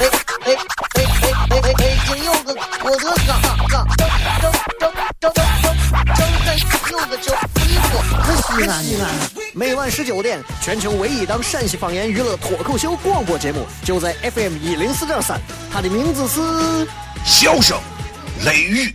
哎哎哎哎哎哎哎！北京有个郭德纲，张张张张张张张三有个叫，西安西安。每晚十九点，全球唯一档陕西方言娱乐脱口秀广播节目，就在 FM 一零四点三，它的名字是《笑声雷雨》。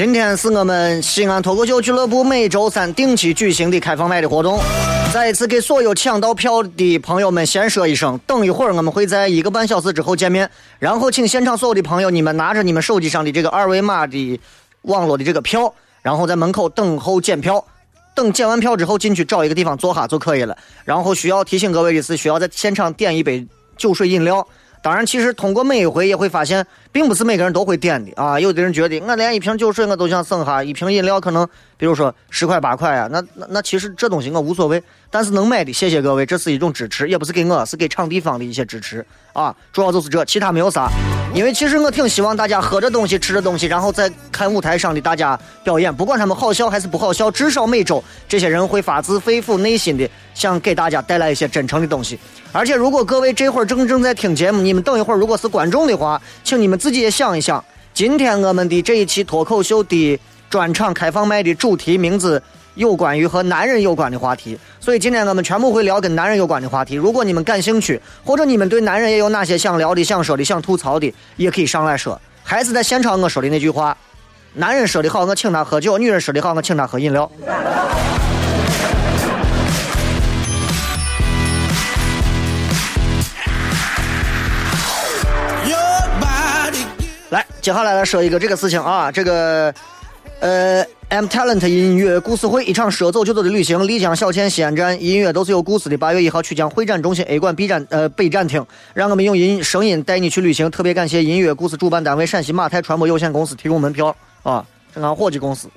今天是我们西安脱口秀俱乐部每周三定期举行的开放麦的活动。再一次给所有抢到票的朋友们先说一声，等一会儿我们会在一个半小时之后见面。然后请现场所有的朋友，你们拿着你们手机上的这个二维码的网络的这个票，然后在门口等候检票。等检完票之后进去找一个地方坐下就可以了。然后需要提醒各位的是，需要在现场点一杯酒水饮料。当然，其实通过每一回也会发现，并不是每个人都会点的啊。有的人觉得我连一瓶酒水我都想省下，一瓶饮料可能，比如说十块八块啊，那那那其实这东西我无所谓。但是能买的，谢谢各位，这是一种支持，也不是给我，是给场地方的一些支持啊。主要就是这，其他没有啥。因为其实我挺希望大家喝着东西，吃着东西，然后再看舞台上的大家表演，不管他们好笑还是不好笑，至少每周这些人会发自肺腑、内心的想给大家带来一些真诚的东西。而且，如果各位这会儿正正在听节目，你们等一会儿如果是观众的话，请你们自己也想一想，今天我们的这一期脱口秀的专场开放麦的主题名字。有关于和男人有关的话题，所以今天我们全部会聊跟男人有关的话题。如果你们感兴趣，或者你们对男人也有哪些想聊的、想说的、想吐槽的，也可以上来说。还是在现场我说的那句话：男人说的好，我请他喝酒；女人说的好，我请他喝饮料。来，接下来来说一个这个事情啊，这个。呃，M Talent 音乐故事会，一场说走就走的旅行。丽江小倩西安站，音乐都是有故事的。八月一号，曲江会展中心 A 馆 B 站呃北展厅，让我们用音声音带你去旅行。特别感谢音乐故事主办单位陕西马泰传播有限公司提供门票啊，正俺伙计公司。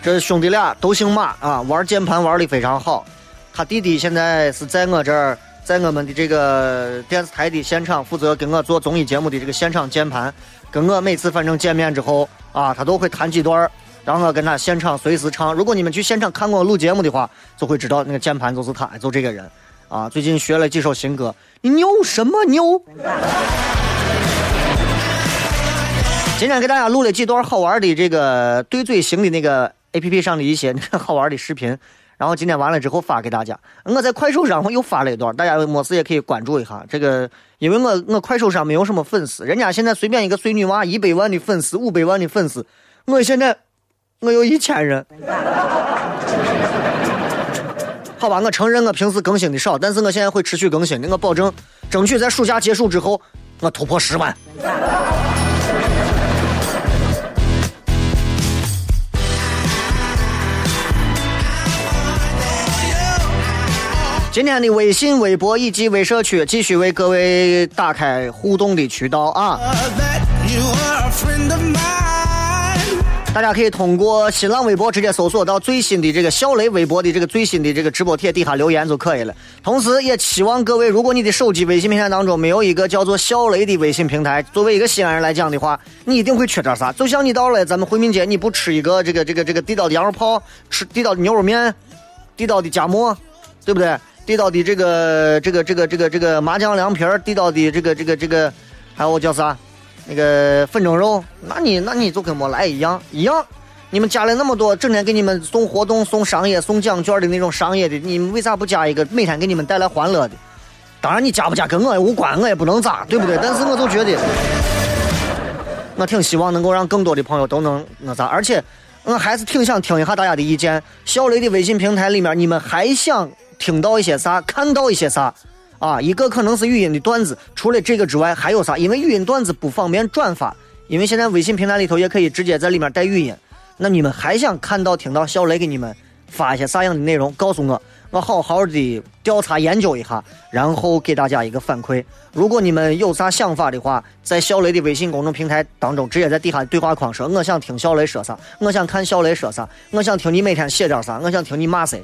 这兄弟俩都姓马啊，玩键盘玩的非常好。他弟弟现在是在我这儿。在我们的这个电视台的现场，负责跟我做综艺节目的这个现场键盘，跟我每次反正见面之后啊，他都会弹几段，让我跟他现场随时唱。如果你们去现场看过我录节目的话，就会知道那个键盘就是他，就这个人啊。最近学了几首新歌，你牛什么牛？今天给大家录了几段好玩的这个对嘴型的那个 A P P 上的一些好玩的视频。然后今天完了之后发给大家。我在快手上我又发了一段，大家没事也可以关注一下。这个，因为我我快手上没有什么粉丝，人家现在随便一个碎女娃一百万的粉丝，五百万的粉丝，我现在我有一千人。好吧，我承认我平时更新的少，但是我现在会持续更新的，我保证争取在暑假结束之后，我突破十万。今天的微信、微博以及微社区继续为各位打开互动的渠道啊！大家可以通过新浪微博直接搜索到最新的这个小雷微博的这个最新的这个直播帖底下留言就可以了。同时，也期望各位，如果你的手机微信平台当中没有一个叫做小雷的微信平台，作为一个西安人来讲的话，你一定会缺点啥。就像你到了咱们回民街，你不吃一个这个这个这个地道的羊肉泡，吃地道的牛肉面，地道的夹馍，对不对？地道的这个这个这个这个这个麻酱凉皮儿，地道的这个这个这个，还有叫啥？那个粉蒸肉，那你那你就跟没来一样一样。你们加了那么多，整天给你们送活动、送商业、送奖券的那种商业的，你们为啥不加一个每天给你们带来欢乐的？当然你加不加跟我也无关，我也不能咋，对不对？但是我就觉得，我挺希望能够让更多的朋友都能那啥，而且我还是挺想听一下大家的意见。小雷的微信平台里面，你们还想听到一些啥？看到一些啥？啊，一个可能是语音的段子，除了这个之外还有啥？因为语音段子不方便转发，因为现在微信平台里头也可以直接在里面带语音。那你们还想看到、听到小雷给你们发一些啥样的内容？告诉我，我好好的调查研究一下，然后给大家一个反馈。如果你们有啥想法的话，在小雷的微信公众平台当中，直接在底下对话框说：“我想听小雷说啥，我想看小雷说啥，我想听你每天写点啥，我想听你骂谁。”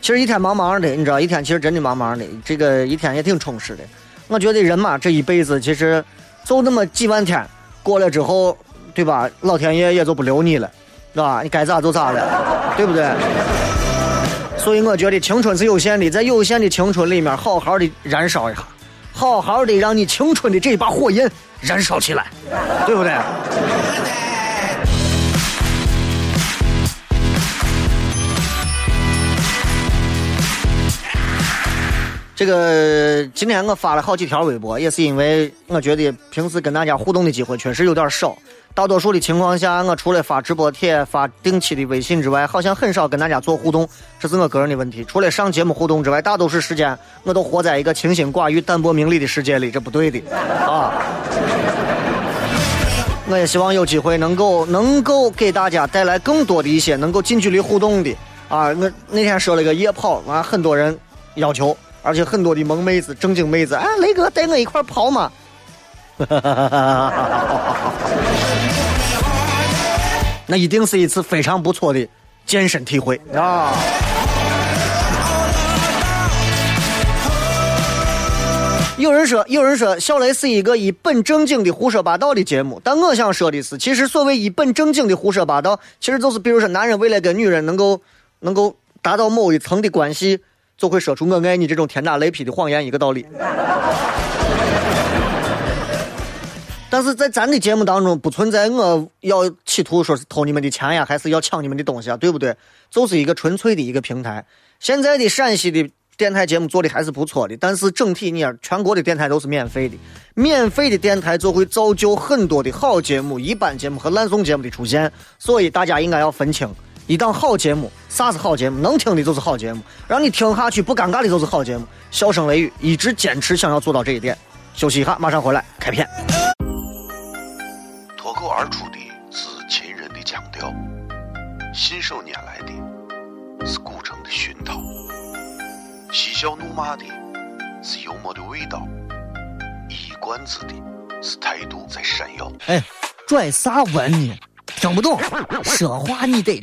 其实一天忙忙的，你知道，一天其实真的忙忙的，这个一天也挺充实的。我觉得人嘛，这一辈子其实就那么几万天，过了之后，对吧？老天爷也就不留你了，是吧？你该咋就咋了，对不对？所以我觉得青春是有限的，在有限的青春里面，好好的燃烧一下，好好的让你青春的这一把火焰燃烧起来，对不对？这个今天我发了好几条微博，也是因为我觉得平时跟大家互动的机会确实有点少。大多数的情况下，我除了发直播帖、发定期的微信之外，好像很少跟大家做互动，这是我个人的问题。除了上节目互动之外，大多数时间我都活在一个清心寡欲、淡泊名利的世界里，这不对的啊！我也希望有机会能够能够给大家带来更多的一些能够近距离互动的啊！我那天说了一个夜跑，完很多人要求。而且很多的萌妹子、正经妹子，哎，雷哥带我一块跑嘛！那一定是一次非常不错的健身体会啊！有人说，有人说，小雷是一个一本正经的胡说八道的节目，但我想说的是，其实所谓一本正经的胡说八道，其实就是，比如说，男人为了跟女人能够能够达到某一层的关系。就会说出“我爱你”这种天打雷劈的谎言，一个道理。但是在咱的节目当中，不存在我要企图说是偷你们的钱呀，还是要抢你们的东西啊，对不对？就是一个纯粹的一个平台。现在的陕西的电台节目做的还是不错的，但是整体你全国的电台都是免费的，免费的电台就会造就很多的好节目、一般节目和烂送节目的出现，所以大家应该要分清。一档好节目，啥是好节目？能听的就是好节目，让你听下去不尴尬的就是好节目。笑声雷雨一直坚持想要做到这一点。休息一下，马上回来开片。脱口而出的是秦人的腔调，信手拈来的是古城的熏陶，嬉笑怒骂的是幽默的味道，一冠子的是态度在闪耀。哎，拽啥文呢？听不懂，说话你得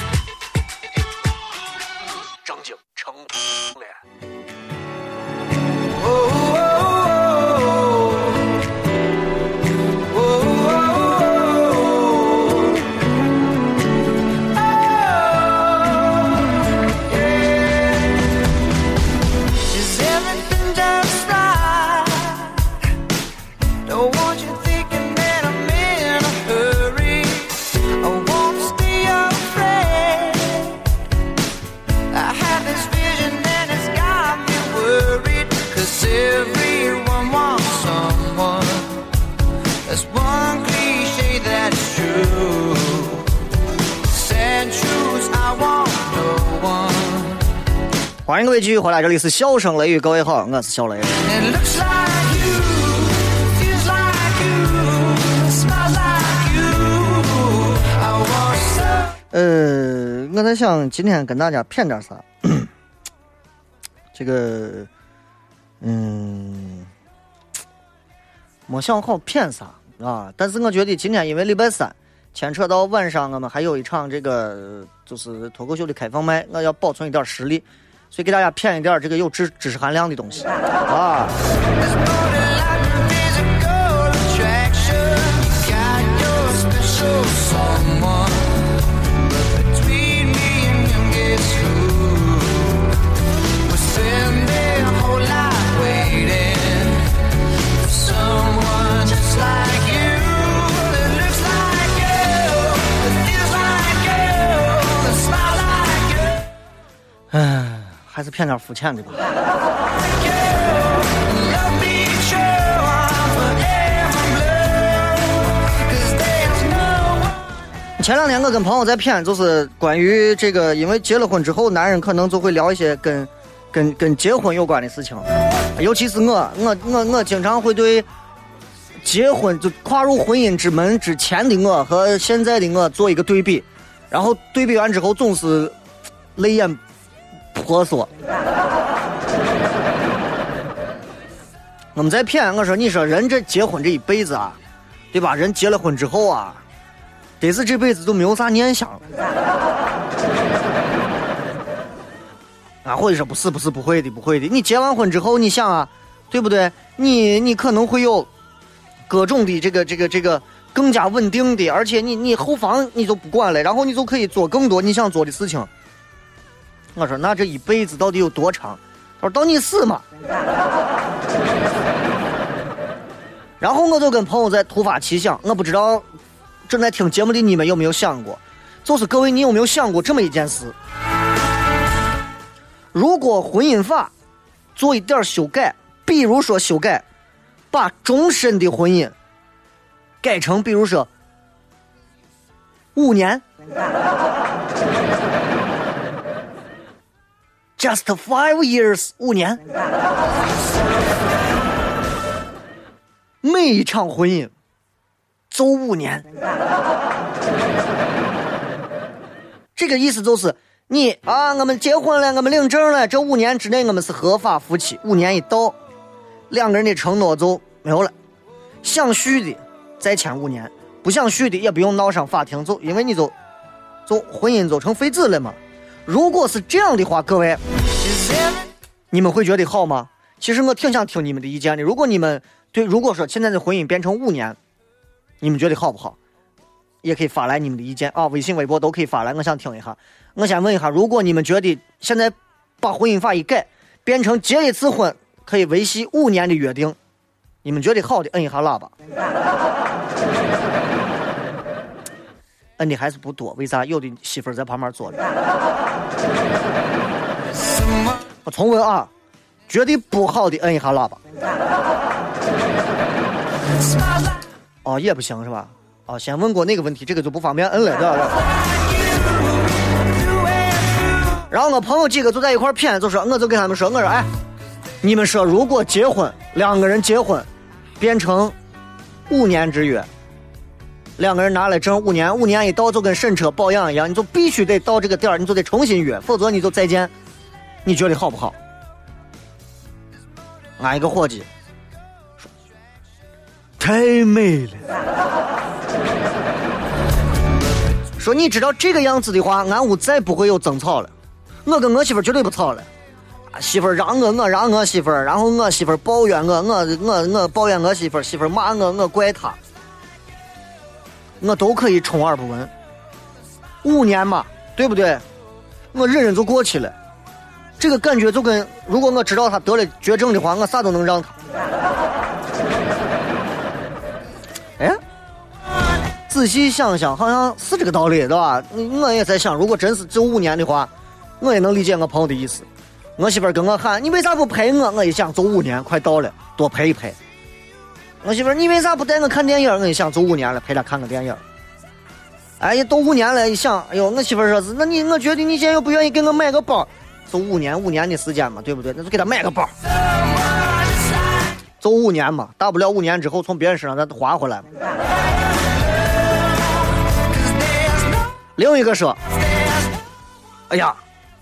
继续回来，这里是笑声雷雨，各位好，我是小雷。呃，我在想今天跟大家谝点啥？这个，嗯，没想好谝啥啊。但是我觉得今天因为礼拜三，牵扯到晚上我们还有一场这个就是脱口秀的开放麦，我要保存一点实力，所以给大家骗一点这个有知知识含量的东西。啊。唉，还是骗点肤浅的吧。前两天我跟朋友在谝，就是关于这个，因为结了婚之后，男人可能就会聊一些跟、跟、跟结婚有关的事情。尤其是我，我、我、我经常会对结婚就跨入婚姻之门之前的我和现在的我做一个对比，然后对比完之后总是泪眼。婆娑。我们在骗我说，你说人这结婚这一辈子啊，对吧？人结了婚之后啊，得是这辈子都没有啥念想了。啊，或者说不是，不是不会的，不会的。你结完婚之后，你想啊，对不对？你你可能会有各种的这个这个这个更加稳定的，而且你你后方你就不管了，然后你就可以做更多你想做的事情。我说那这一辈子到底有多长？他说到你死嘛。然后我就跟朋友在突发奇想，我不知道正在听节目的你们有没有想过，就是各位你有没有想过这么一件事？如果婚姻法做一点修改，比如说修改，把终身的婚姻改成比如说五年。Just five years，五年。每一场婚姻，走五年。这个意思就是，你啊，我们结婚了，我们领证了，这五年之内我们是合法夫妻。五年一到，两个人的承诺就没有了。想续的再签五年，不想续的也不用闹上法庭，就因为你就，就婚姻就成废纸了嘛。如果是这样的话，各位，你们会觉得好吗？其实我挺想听你们的意见的。如果你们对如果说现在的婚姻变成五年，你们觉得好不好？也可以发来你们的意见啊，微信、微博都可以发来。我想听一下。我先问一下，如果你们觉得现在把婚姻法一改，变成结一次婚可以维系五年的约定，你们觉得好的，摁一下喇叭。摁的还是不多，为啥？有的媳妇儿在旁边坐着。我重问啊，觉得不好的摁一下喇叭。哦，也不行是吧？哦，先问过那个问题，这个就不方便摁了，对吧？然后我朋友几个就在一块谝，就说，我就跟他们说，我说，哎，你们说如果结婚，两个人结婚，变成五年之约。两个人拿了证，五年，五年一到就跟审车保养一样，你就必须得到这个点儿，你就得重新约，否则你就再见。你觉得好不好？俺一个伙计：“太美了。”说你知道这个样子的话，俺屋再不会有争吵了。我跟我媳妇绝对不吵了。媳妇让我，我让我媳妇然后我媳妇抱怨我，我我我抱怨我媳妇媳妇骂我，我怪她。我都可以充耳不闻，五年嘛，对不对？我忍忍就过去了。这个感觉就跟如果我知道他得了绝症的话，我啥都能让他。哎，仔细想想，好像是这个道理，对吧？我也在想，如果真是就五年的话，我也能理解我朋友的意思。我媳妇跟我喊：“你为啥不陪我？”我一想，就五年快到了，多陪一陪。我媳妇你为啥不带我看电影？我一想，走五年了，陪她看个电影。哎呀，都五年了，一想，哎呦，我媳妇说是，那你我觉得你现在又不愿意给我买个包，就五年五年的时间嘛，对不对？那就给她买个包，就五年嘛，大不了五年之后从别人身上再划回来。另一个说，哎呀，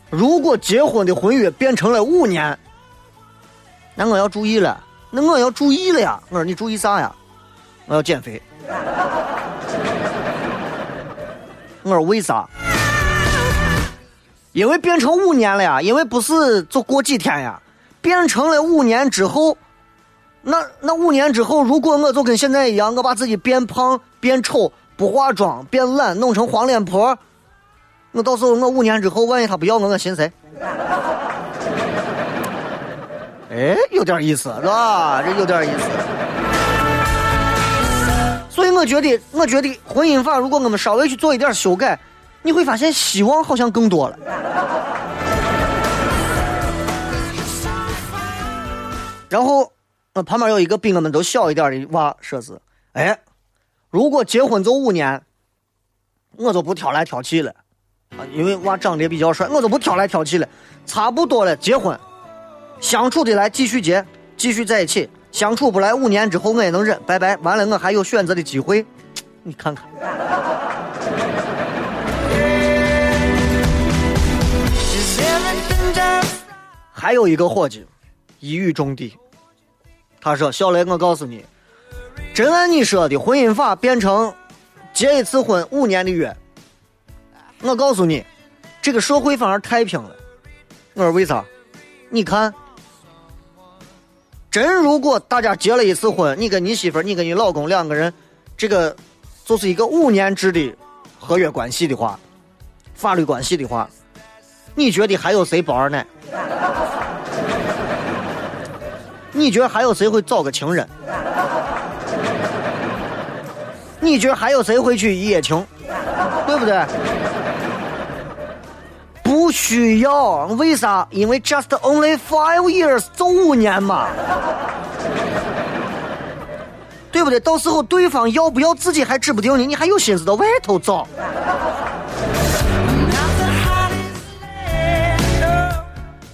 如果结婚的婚约变成了五年，那我要注意了，那我要注意了呀。我说你注意啥呀？我要减肥。我说为啥？因为变成五年了呀，因为不是就过几天呀，变成了五年之后，那那五年之后，如果我就跟现在一样，我把自己变胖、变丑、不化妆、变懒，弄成黄脸婆，我到时候我五年之后，万一他不要我，我寻谁？哎，有点意思，是吧？这有点意思。所以我觉得，我觉得婚姻法如果我们稍微去做一点修改。你会发现希望好像更多了。然后，呃，旁边有一个比我们都小一点的娃，说是：“哎，如果结婚就五年，我就不挑来挑去了，啊，因为娃长得也比较帅，我就不挑来挑去了，差不多了，结婚，相处的来继续结，继续在一起，相处不来五年之后我也能忍，拜拜，完了我还有选择的机会，你看看。”还有一个伙计，一语中的，他说：“小雷，我告诉你，真按你说的婚姻法变成结一次婚五年的约，我告诉你，这个社会反而太平了。”我说：“为啥？你看，真如果大家结了一次婚，你跟你媳妇你跟你老公两个人，这个就是一个五年制的合约关系的话，法律关系的话，你觉得还有谁包二奶？”你觉得还有谁会找个情人？你觉得还有谁会去一夜情？对不对？不需要，为啥？因为 just only five years，就五年嘛，对不对？到时候对方要不要自己还指不定呢，你还有心思到外头找？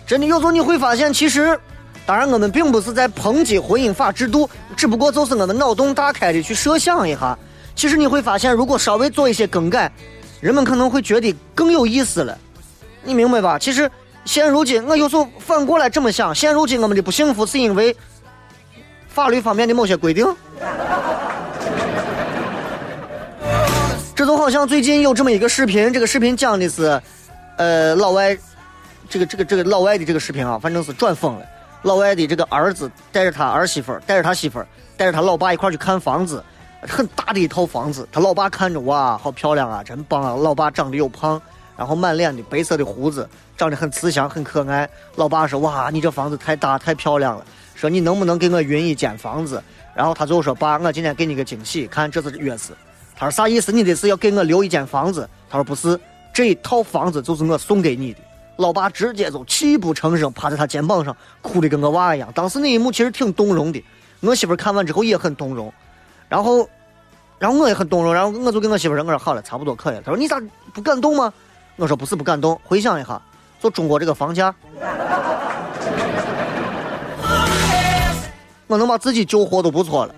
真的有时候你会发现，其实，当然我们并不是在抨击婚姻法制度，只不过就是我们脑洞大开的去设想一下。其实你会发现，如果稍微做一些更改，人们可能会觉得更有意思了。你明白吧？其实现如今，我有时候反过来这么想：现如今我们的不幸福是因为法律方面的某些规定。这就好像最近有这么一个视频，这个视频讲的是，呃，老外。这个这个这个老外的这个视频啊，反正是转疯了。老外的这个儿子带着他儿媳妇儿，带着他媳妇儿，带着他老爸一块去看房子，很大的一套房子。他老爸看着哇，好漂亮啊，真棒啊！老爸长得又胖，然后满脸的白色的胡子，长得很慈祥，很可爱。老爸说：“哇，你这房子太大太漂亮了，说你能不能给我匀一间房子？”然后他最后说：“爸，我今天给你个惊喜，看这是钥匙。”他说：“啥意思？你这是要给我留一间房子？”他说：“不是，这一套房子就是我送给你的。”老爸直接就泣不成声，趴在他肩膀上哭的跟个娃一样。当时那一幕其实挺动容的，我媳妇看完之后也很动容，然后，然后我也很动容，然后我就跟我媳妇说：“我说好了，差不多可以了。”他说：“你咋不感动吗？”我说：“不是不敢动，回想一下，就中国这个房价，我能把自己救活都不错了。”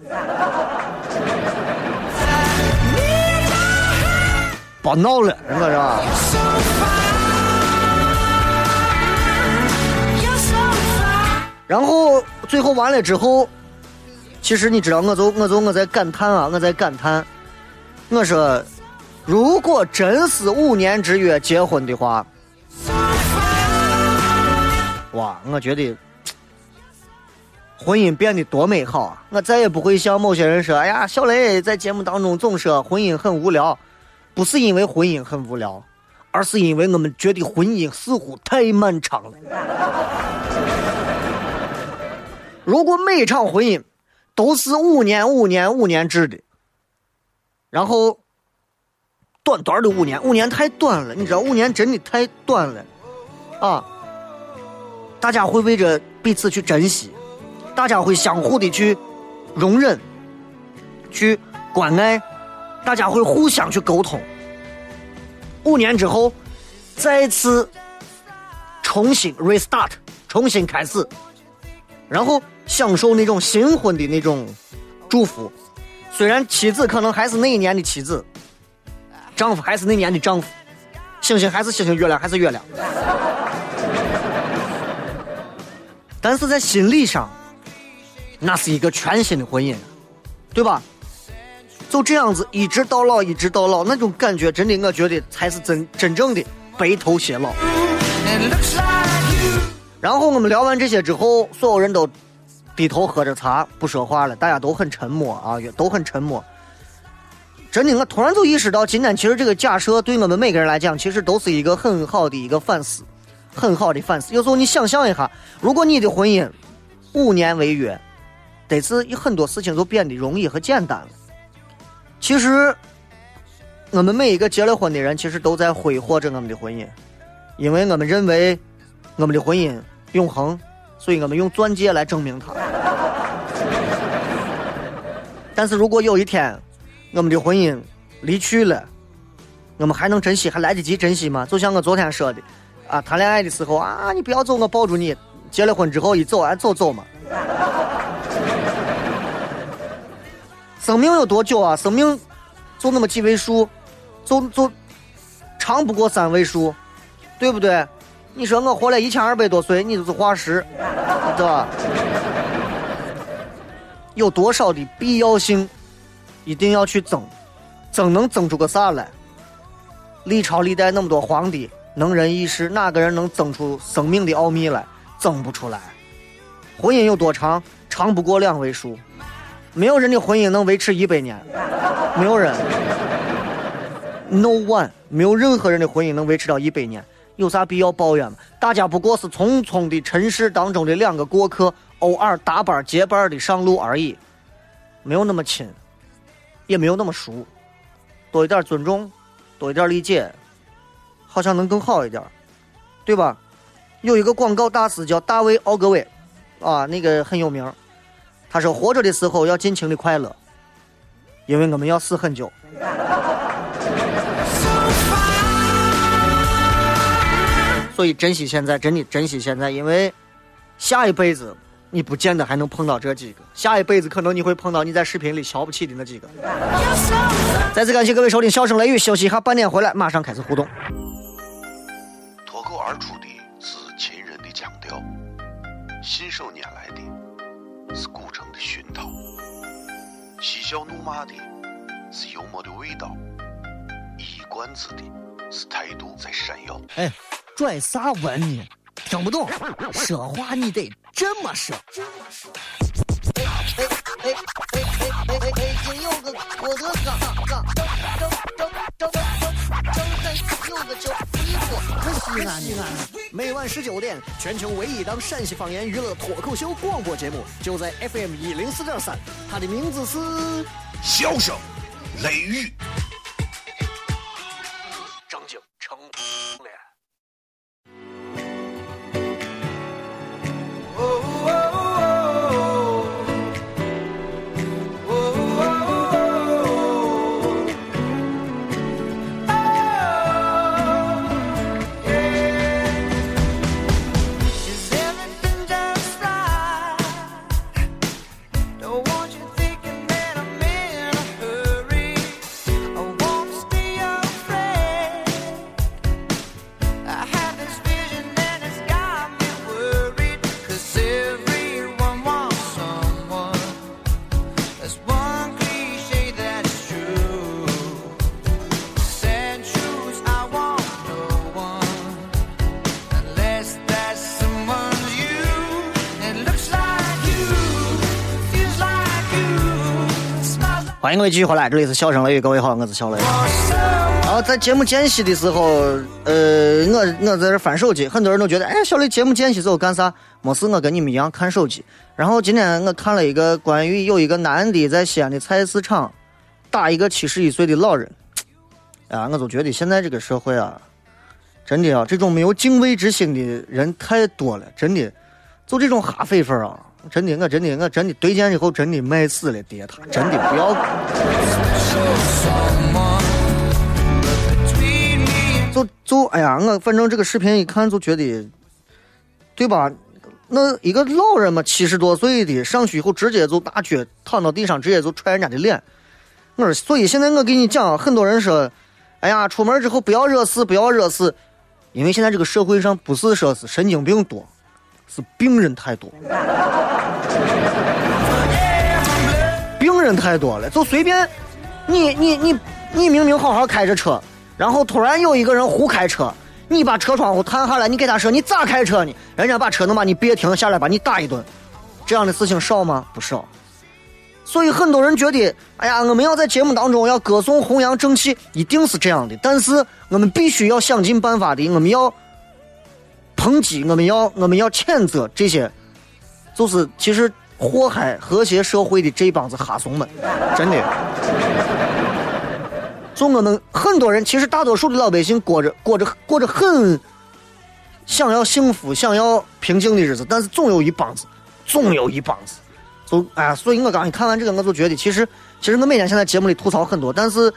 别闹了，人家是吧？然后最后完了之后，其实你知道，我就我就我在感叹啊，我在感叹，我说，如果真是五年之约结婚的话，哇，我觉得婚姻变得多美好啊！我再也不会像某些人说，哎呀，小雷在节目当中总说婚姻很无聊，不是因为婚姻很无聊，而是因为我们觉得婚姻似乎太漫长了。如果每场婚姻都是五年、五年、五年制的，然后短短的五年，五年太短了，你知道，五年真的太短了啊！大家会为着彼此去珍惜，大家会相互的去容忍、去关爱，大家会互相去沟通。五年之后，再次。重新 restart，重新开始，然后享受那种新婚的那种祝福。虽然妻子可能还是那一年的妻子，丈夫还是那年的丈夫，星星还是星星，月亮还是月亮，但是在心理上，那是一个全新的婚姻，对吧？就这样子一直到老，一直到老，那种感觉真的，我觉得才是真真正的白头偕老。然后我们聊完这些之后，所有人都低头喝着茶，不说话了，大家都很沉默啊，也都很沉默。真的，我突然就意识到，今天其实这个假设对我们每个人来讲，其实都是一个很好的一个反思，很好的反思。有时候你想象一下，如果你的婚姻五年为约，得是有很多事情都变得容易和简单了。其实，我们每一个结了婚的人，其实都在挥霍着我们的婚姻，因为我们认为我们的婚姻永恒，所以我们用钻戒来证明它。但是如果有一天我们的婚姻离去了，我们还能珍惜？还来得及珍惜吗？就像我昨天说的，啊，谈恋爱的时候啊，你不要走，我抱住你；结了婚之后一走，啊，走走嘛。生命有多久啊？生命就那么几位数，就就长不过三位数，对不对？你说我活了一千二百多岁，你就是化石，对吧？有多少的必要性，一定要去争？争能争出个啥来？历朝历代那么多皇帝，能人异士，哪个人能争出生命的奥秘来？争不出来。婚姻有多长？长不过两位数。没有人的婚姻能维持一百年，没有人，no one，没有任何人的婚姻能维持到一百年，有啥必要抱怨吗？大家不过是匆匆的尘世当中的两个过客，偶尔搭班结伴的上路而已，没有那么亲，也没有那么熟，多一点尊重，多一点理解，好像能更好一点，对吧？有一个广告大师叫大卫奥格威，啊，那个很有名。他说：“活着的时候要尽情的快乐，因为我们要死很久。所以珍惜现在，真的珍惜现在，因为下一辈子你不见得还能碰到这几个，下一辈子可能你会碰到你在视频里瞧不起的那几个。”再次感谢各位收听《笑声雷雨》，休息一下，半点回来，马上开始互动。脱口而出的是秦人的腔调，信手拈来的。是古城的熏陶，嬉笑怒骂的是幽默的味道，一冠子的是态度在闪耀。哎，拽啥文呢？听不懂，说话你得这么说。哎哎哎哎哎哎！北京有个郭德纲，纲张张张张张张有个叫李波，可西安西安。每晚十九点，全球唯一档陕西方言娱乐脱口秀广播节目，就在 FM 一零四点三。它的名字是《笑声雷雨》。正经成了。欢迎各位继续回来，这里是笑声雷雨，各位好，我是小雷。然后在节目间隙的时候，呃，我我在这翻手机，很多人都觉得，哎，小雷节目间隙时候干啥？没事，我跟你们一样看手机。然后今天我看了一个关于有一个男的在西安的菜市场打一个七十一岁的老人，啊，我就觉得现在这个社会啊，真的啊，这种没有敬畏之心的人太多了，真的，就这种哈匪粉啊。真的，我真的，我真的对见以后真的卖死了，爹他真的不要。就就哎呀，我反正这个视频一看就觉得，对吧？那一个老人嘛，七十多岁的，上去以后直接就大脚躺到地上，直接就踹人家的脸。我说，所以现在我给你讲，很多人说，哎呀，出门之后不要惹事，不要惹事，因为现在这个社会上不是说是神经病多，是病人太多，病人太多了，就随便你你你你明明好好开着车，然后突然有一个人胡开车。你把车窗户探下来，你给他说你咋开车呢？人家把车能把你别停下来，把你打一顿，这样的事情少吗？不少。所以很多人觉得，哎呀，我们要在节目当中要歌颂弘扬正气，一定是这样的。但是我们必须要想尽办法的，我们要抨击，我们要我们要谴责这些，就是其实祸害和谐社会的这帮子哈怂们，真的。就我们很多人，其实大多数的老百姓过着过着过着很想要幸福、想要平静的日子，但是总有一帮子，总有一帮子，就哎，所以我刚一看完这个，我就觉得，其实其实我每天现在节目里吐槽很多，但是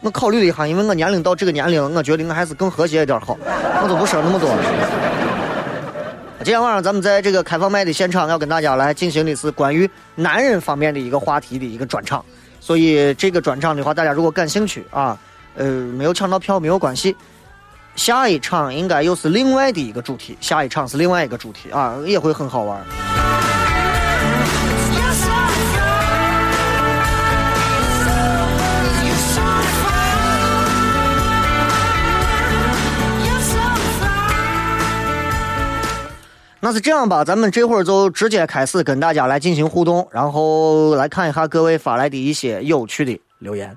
我考虑了一下，因为我年龄到这个年龄，我觉得我还是更和谐一点好，我就不说那么多了。今天晚上咱们在这个开放麦的现场，要跟大家来进行的是关于男人方面的一个话题的一个专场。所以这个专场的话，大家如果感兴趣啊，呃，没有抢到票没有关系，下一场应该又是另外的一个主题，下一场是另外一个主题啊，也会很好玩。是这样吧，咱们这会儿就直接开始跟大家来进行互动，然后来看一下各位发来的一些有趣的留言。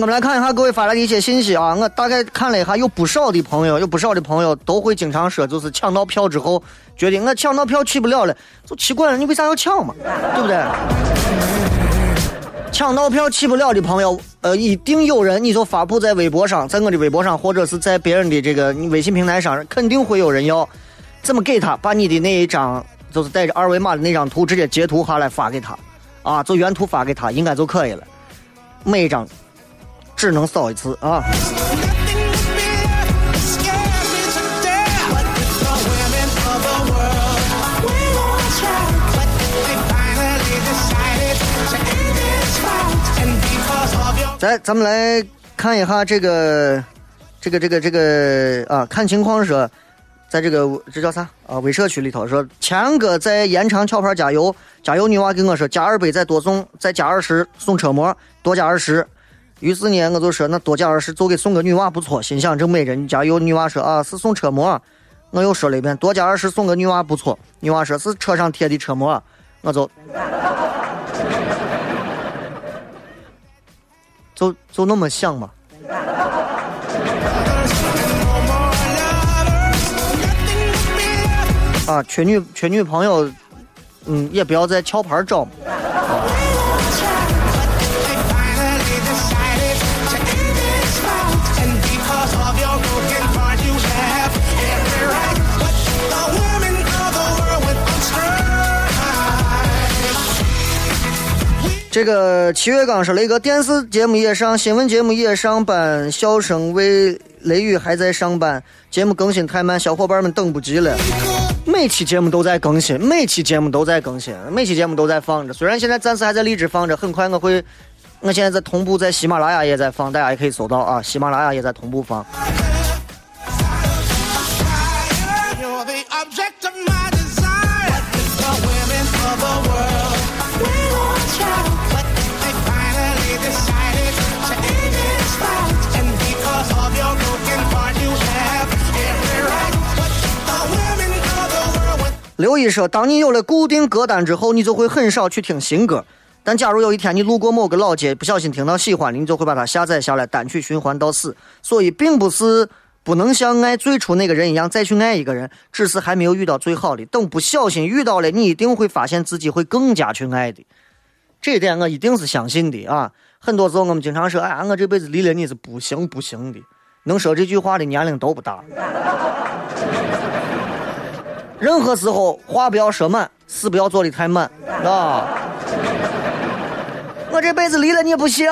我们来看一下各位发来的一些信息啊！我大概看了一下，有不少的朋友，有不少的朋友都会经常说，就是抢到票之后，觉得我抢到票去不了了，就奇怪了，你为啥要抢嘛？对不对？抢到票去不了的朋友，呃，一定有人，你就发布在微博上，在我的微博上，或者是在别人的这个微信平台上，肯定会有人要，怎么给他？把你的那一张，就是带着二维码的那张图，直接截图下来发给他，啊，就原图发给他，应该就可以了，每一张。只能扫一次啊！来，咱们来看一下这个，这个，这个，这个啊，看情况说，在这个这叫啥啊？微社区里头说，强哥在延长壳牌加油，加油女娃跟我说，加二百再多送，再加二十送车模，多加二十。于是呢，我就说那多加二十，就给送个女娃不错。心想这美人家有女娃说啊是送车模，我又说了一遍多加二十送个女娃不错。女娃说是车上贴的车模，我就就就那么想嘛。啊，缺女缺女朋友，嗯，也不要在壳牌找。这个七月刚说雷哥电视节目也上，新闻节目也上班，笑声为雷雨还在上班，节目更新太慢，小伙伴们等不及了。每期节目都在更新，每期节目都在更新，每期节目都在放着。虽然现在暂时还在荔枝放着，很快我会，我现在在同步在喜马拉雅也在放，大家也可以搜到啊，喜马拉雅也在同步放。刘毅说：“当你有了固定歌单之后，你就会很少去听新歌。但假如有一天你路过某个老街，不小心听到喜欢的，你就会把它下载下来，单曲循环到死。所以，并不是不能像爱最初那个人一样再去爱一个人，只是还没有遇到最好的。等不小心遇到了，你一定会发现自己会更加去爱的。这一点我一定是相信的啊！很多时候我们经常说：“哎，我这辈子离了你是不行不行的。”能说这句话的年龄都不大。任何时候话不要说满，事不要做的太满啊！我这辈子离了你不行。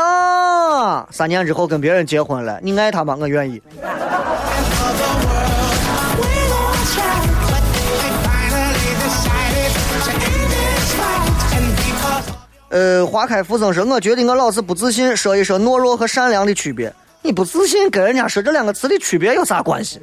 三年之后跟别人结婚了，你爱他吗？我愿意。呃，花开复生说，我觉得我老是不自信，说一说懦弱和善良的区别。你不自信，跟人家说这两个词的区别有啥关系？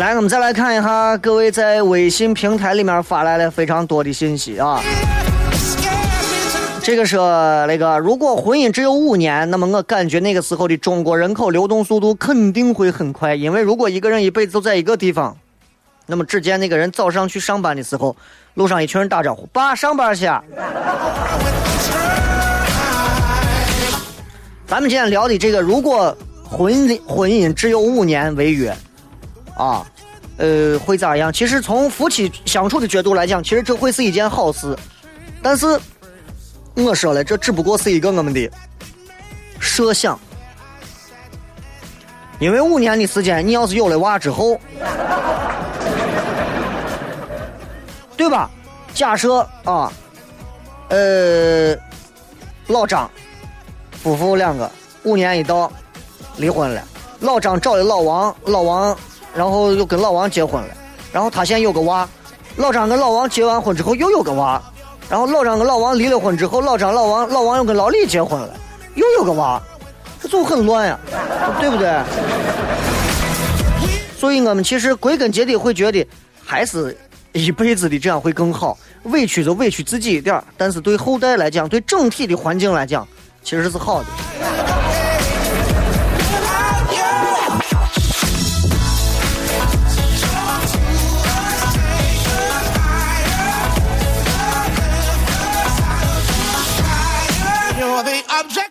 来，我们再来看一下各位在微信平台里面发来了非常多的信息啊。这个说那个，如果婚姻只有五年，那么我感觉那个时候的中国人口流动速度肯定会很快，因为如果一个人一辈子都在一个地方，那么只见那个人早上去上班的时候，路上一群人打招呼：“爸，上班去。”咱们今天聊的这个，如果婚姻婚姻只有五年为约。啊，呃，会咋样？其实从夫妻相处的角度来讲，其实这会是一件好事。但是我说了，这只不过是一个我们的设想。因为五年的时间，你要是有了娃之后，对吧？假设啊，呃，老张夫妇两个五年一到离婚了，老张找了老王，老王。然后又跟老王结婚了，然后他现在有个娃，老张跟老王结完婚之后又有个娃，然后老张跟老王离了婚之后，老张老王老王又跟老李结婚了，又有个娃，这就很乱呀，对不对？所以我们其实归根结底会觉得，还是一辈子的这样会更好，委屈就委屈自己一点但是对后代来讲，对整体的环境来讲，其实是好的。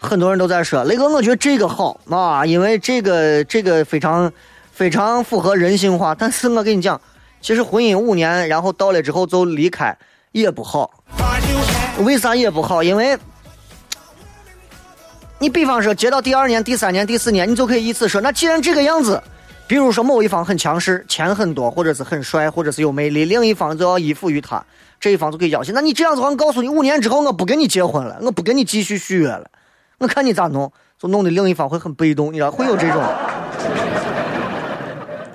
很多人都在说雷哥，我觉得这个好啊，因为这个这个非常非常符合人性化。但是我跟你讲，其实婚姻五年，然后到了之后就离开也不好。为啥也不好？因为你比方说结到第二年、第三年、第四年，你就可以以此说，那既然这个样子，比如说某一方很强势，钱很多，或者是很帅，或者是有魅力，另一方就要依附于他，这一方就可以要挟。那你这样子，我告诉你，五年之后我不跟你结婚了，我不跟你继续续约了。我看你咋弄，就弄得另一方会很被动，你知道会有这种，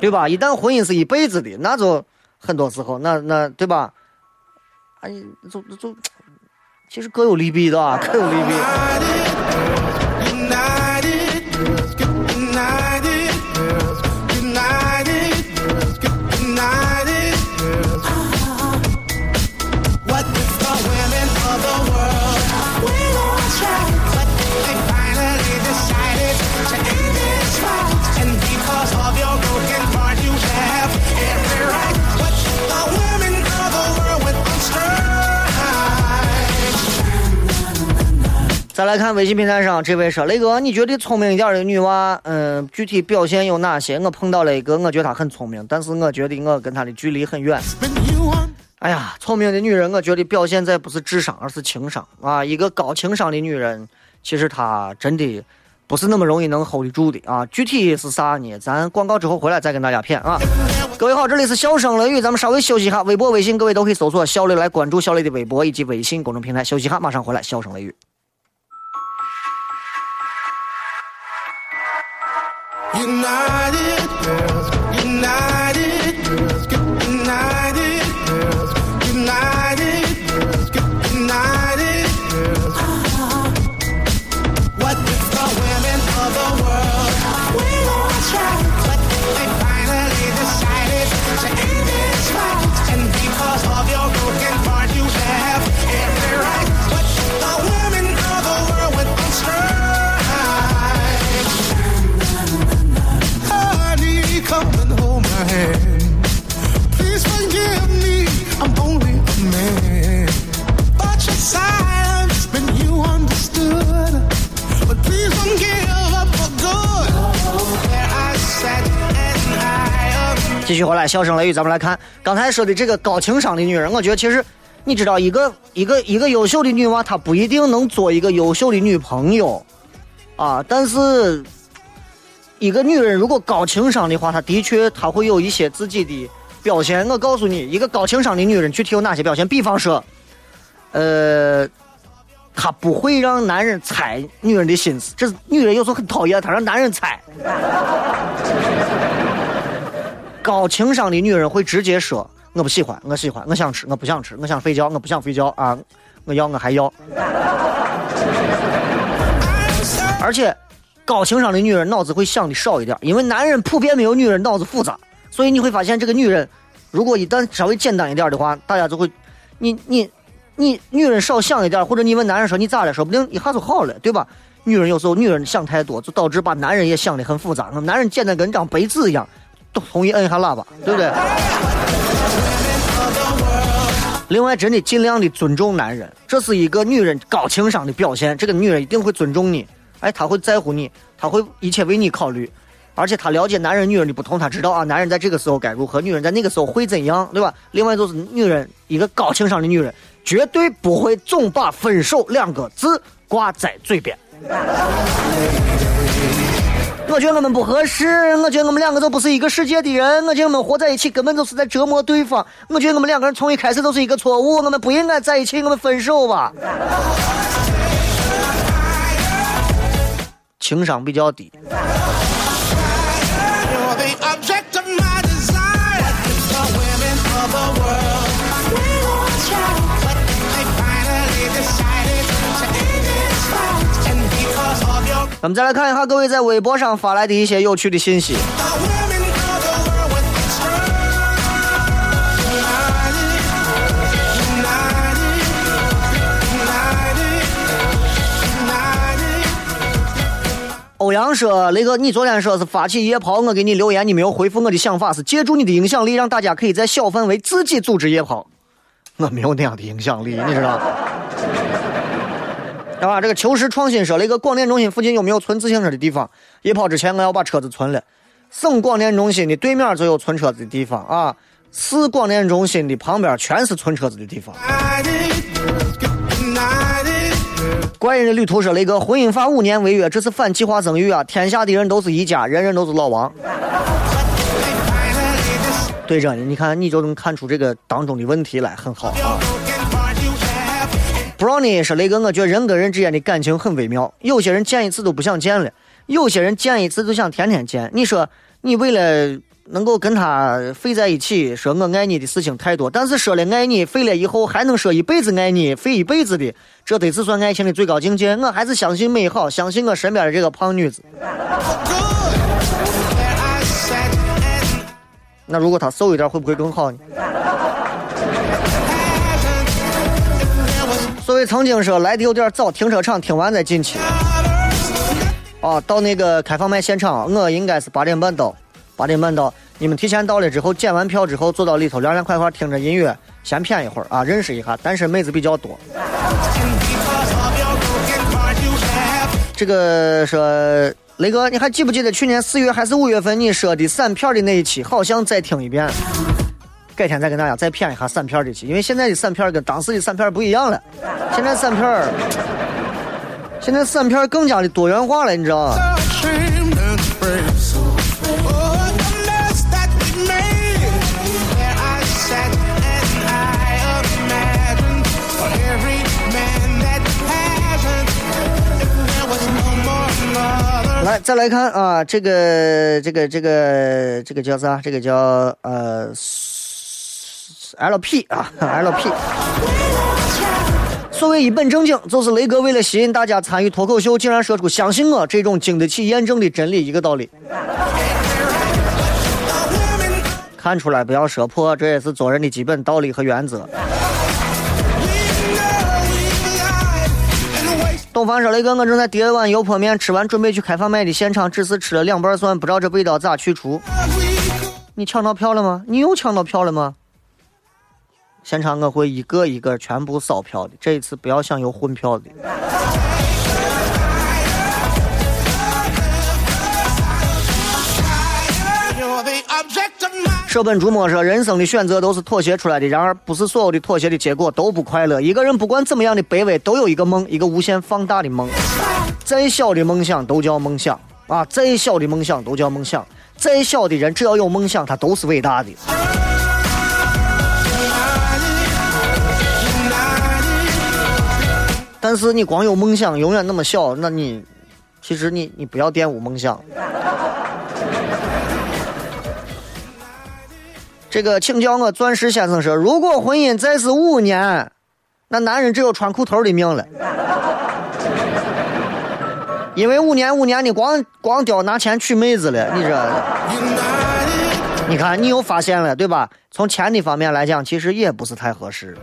对吧？一旦婚姻是一辈子的，那就很多时候，那那对吧？哎，就就其实各有利弊的，各有利弊。再来看微信平台上这位说：“雷哥，你觉得聪明一点的女娃，嗯，具体表现有哪些？我碰到了一个，我觉得她很聪明，但是我觉得我跟她的距离很远。哎呀，聪明的女人，我觉得表现在不是智商，而是情商啊。一个高情商的女人，其实她真的不是那么容易能 hold 得住的啊。具体是啥呢？咱广告之后回来再跟大家谝啊。各位好，这里是笑声雷雨，咱们稍微休息一下。微博、微信，各位都可以搜索小雷来关注小雷的微博以及微信公众平台。休息一下，马上回来，笑声雷雨。” United girls, united 继续回来，笑声雷雨，咱们来看刚才说的这个高情商的女人。我觉得其实你知道，一个一个一个优秀的女娃，她不一定能做一个优秀的女朋友啊。但是，一个女人如果高情商的话，她的确她会有一些自己的表现。我告诉你，一个高情商的女人具体有哪些表现？比方说，呃。他不会让男人猜女人的心思，这女人有时候很讨厌，她让男人猜。高情商的女人会直接说：“我不喜欢，我喜欢，我想吃，我不想吃，我想睡觉，我不想睡觉啊！我要，我还要。”而且，高情商的女人脑子会想的少一点，因为男人普遍没有女人脑子复杂，所以你会发现这个女人，如果一旦稍微简单一点的话，大家就会，你你。你女人少想一点，或者你问男人说你咋了，说不定一下就好了，对吧？女人有时候女人想太多，就导致把男人也想的很复杂。男人简单跟张白纸一样，同意摁一下喇叭，对不对？另外，真的尽量的尊重男人，这是一个女人高情商的表现。这个女人一定会尊重你，哎，她会在乎你，她会一切为你考虑，而且她了解男人女人的不同，她知道啊，男人在这个时候该如何，女人在那个时候会怎样，对吧？另外就是女人一个高情商的女人。绝对不会总把分手两个字挂在嘴边。我觉得我们不合适，我觉得我们两个都不是一个世界的人，我觉得我们活在一起根本就是在折磨对方。我觉得我们两个人从一开始就是一个错误，我们不应该在一起，我们分手吧。情商比较低。咱们再来看一下各位在微博上发来的一些有趣的信息。欧阳说：“雷哥，你昨天说是发起夜跑，我给你留言，你没有回复我的想法是借助你的影响力，让大家可以在小范围自己组织夜跑。我没有那样的影响力，你知道。”啊，这个求实创新说了一个广电中心附近有没有存自行车的地方？一跑之前我要把车子存了。省广电中心的对面就有存车子的地方啊，市广电中心的旁边全是存车子的地方。怪人的旅途说了一个婚姻法五年违约，这是反计划生育啊！天下的人都是一家，人人都是老王。对着你，你看你就能看出这个当中的问题来，很好啊。不知道呢，是雷哥，我觉得人跟人之间的感情很微妙。有些人见一次都不想见了，有些人见一次就想天天见。你说，你为了能够跟他废在一起，说我爱你的事情太多，但是说了爱你，废了以后还能说一辈子爱你，废一辈子的，这得是算爱情的最高境界。我还是相信美好，相信我身边的这个胖女子。那如果她瘦一点，会不会更好呢？所以曾经说来的有点早，停车场听完再进去。哦，到那个开放麦现场，我应该是八点半到，八点半到。你们提前到了之后，检完票之后坐到里头凉凉快快听着音乐，先谝一会儿啊，认识一下。单身妹子比较多。这个说雷哥，你还记不记得去年四月还是五月份你说的散票的那一期？好像再听一遍。改天再跟大家再谝一下散片的去，因为现在的散片跟当时的散片不一样了。现在散片现在散片更加的多元化了，你知道吗？来，再来看啊，这个，这个，这个，这个叫啥？这个叫呃。L P 啊，L P。所谓一本正经，就是雷哥为了吸引大家参与脱口秀，竟然说出“相信我”这种经得起验证的真理一个道理。看出来不要说破，这也是做人的基本道理和原则。东方说：“雷哥，我正在叠碗油泼面，吃完准备去开饭卖的现场，只是吃了两瓣蒜，不知道这味道咋去除。你抢到票了吗？你又抢到票了吗？”现场我会一个一个全部扫票的，这一次不要想有混票的。舍本逐末说，人生的选择都是妥协出来的，然而不是所有的妥协的结果都不快乐。一个人不管怎么样的卑微，都有一个梦，一个无限放大的梦。再小的梦想都叫梦想啊！再小的梦想都叫梦想。再小的人只要有梦想，他都是伟大的。但是你光有梦想，永远那么小，那你其实你你不要玷污梦想。这个，请教我钻石先生说，如果婚姻再是五年，那男人只有穿裤头的命了。因为五年五年，你光光叼拿钱娶妹子了，你这，你看你又发现了，对吧？从钱的方面来讲，其实也不是太合适。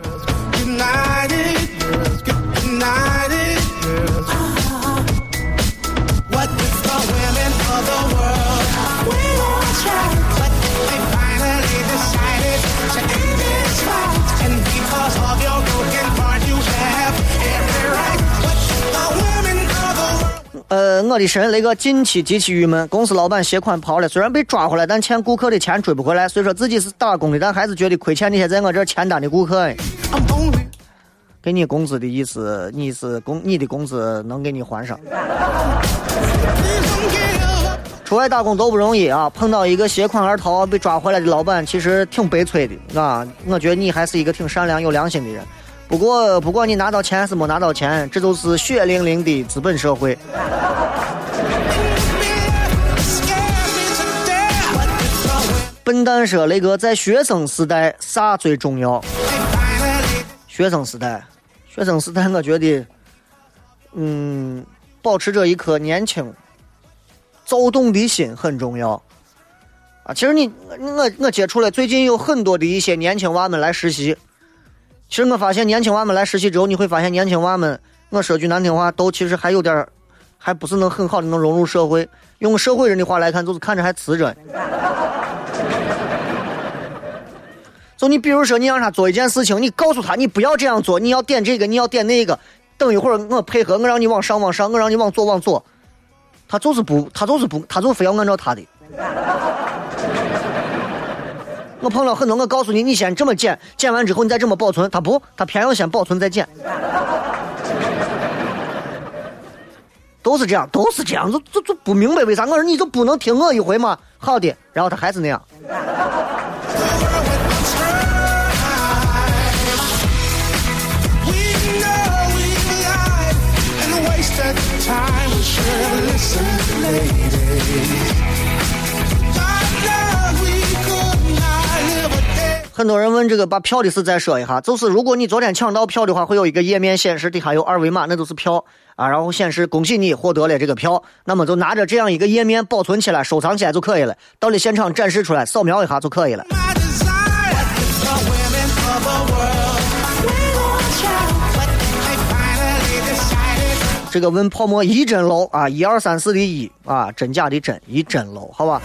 呃，我的神，那个近期极其郁闷，公司老板携款跑了，虽然被抓回来，但欠顾客的钱追不回来，所以说自己是打工的，但还是觉得亏欠那些在我这签单的顾客。给你工资的意思，你是工你的工资能给你还上。出外打工都不容易啊，碰到一个携款而逃被抓回来的老板，其实挺悲催的啊。我觉得你还是一个挺善良有良心的人。不过，不管你拿到钱还是没拿到钱，这都是血淋淋的资本社会。笨蛋说：“雷哥，在学生时代啥最重要？学生时代，学生时代，我觉得，嗯，保持着一颗年轻、躁动的心很重要。啊，其实你，我我接触了，最近有很多的一些年轻娃们来实习。”其实我发现年轻娃们来实习之后，你会发现年轻娃们，我说句难听话，都其实还有点还不是能很好的能融入社会。用社会人的话来看，就是看着还瓷着。就你比如说，你让他做一件事情，你告诉他你不要这样做，你要点这个，你要点那个。等一会儿我配合，我让你往上往上，我让你往左往左，他就是不，他就是不，他就非要按照他的。我碰到很多，我告诉你，你先这么剪，剪完之后你再这么保存。他不，他偏要先保存再剪，都是这样，都是这样，就就就不明白为啥。我说你就不能听我一回吗？好的，然后他还是那样。很多人问这个把票的事再说一下，就是如果你昨天抢到票的话，会有一个页面显示底下有二维码，那就是票啊，然后显示恭喜你获得了这个票，那么就拿着这样一个页面保存起来、收藏起来就可以了，到了现场展示出来，扫描一下就可以了。这个问泡沫一真楼啊，一二三四的一啊，真假的真，一真楼，好吧。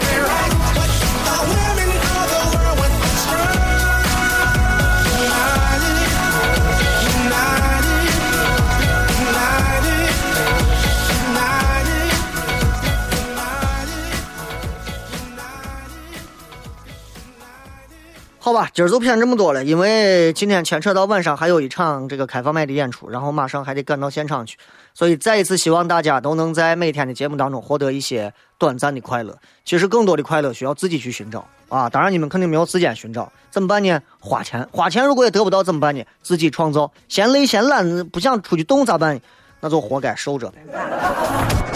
好吧，今儿就骗这么多了，因为今天牵扯到晚上还有一场这个开放麦的演出，然后马上还得赶到现场去，所以再一次希望大家都能在每天的节目当中获得一些短暂的快乐。其实更多的快乐需要自己去寻找啊！当然你们肯定没有时间寻找，怎么办呢？花钱，花钱如果也得不到怎么办呢？自己创造，嫌累嫌懒不想出去动咋办？那就活该受着呗。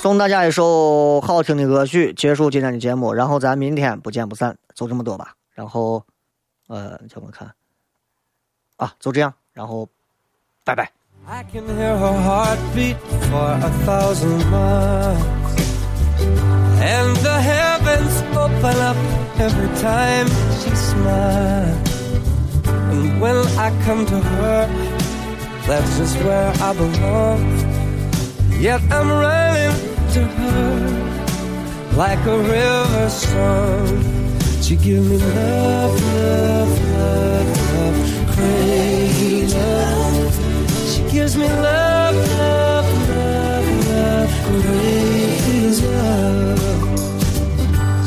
送大家一首好听的歌曲，结束今天的节目，然后咱明天不见不散，就这么多吧。然后，呃，叫我看，啊，就这样，然后，拜拜。Yet I'm running to her like a river song. She give me love, love, love, love, crazy love. She gives me love. love, love, love, is love.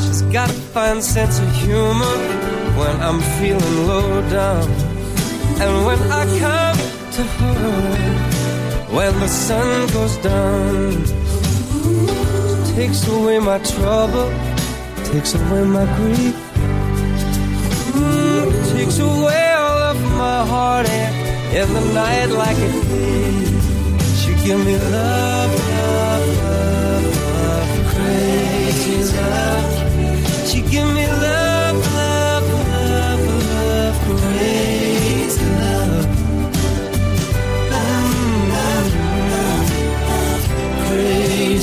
She's got a fine sense of humor when I'm feeling low down. And when I come to her, when the sun goes down, takes away my trouble, takes away my grief, Mm, takes away all of my heartache in the night like a. She give me love, love, love, love, crazy love. She give me love,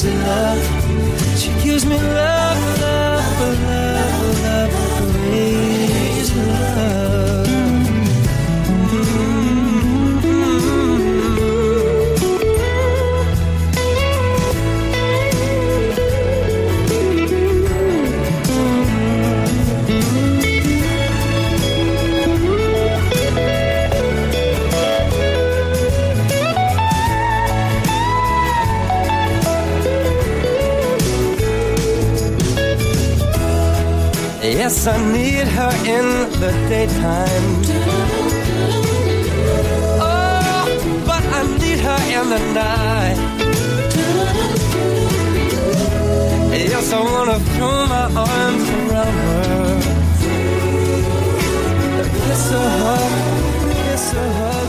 She gives me love. Yes, I need her in the daytime. Oh, but I need her in the night. Yes, I wanna throw my arms around her. Kiss her, kiss her.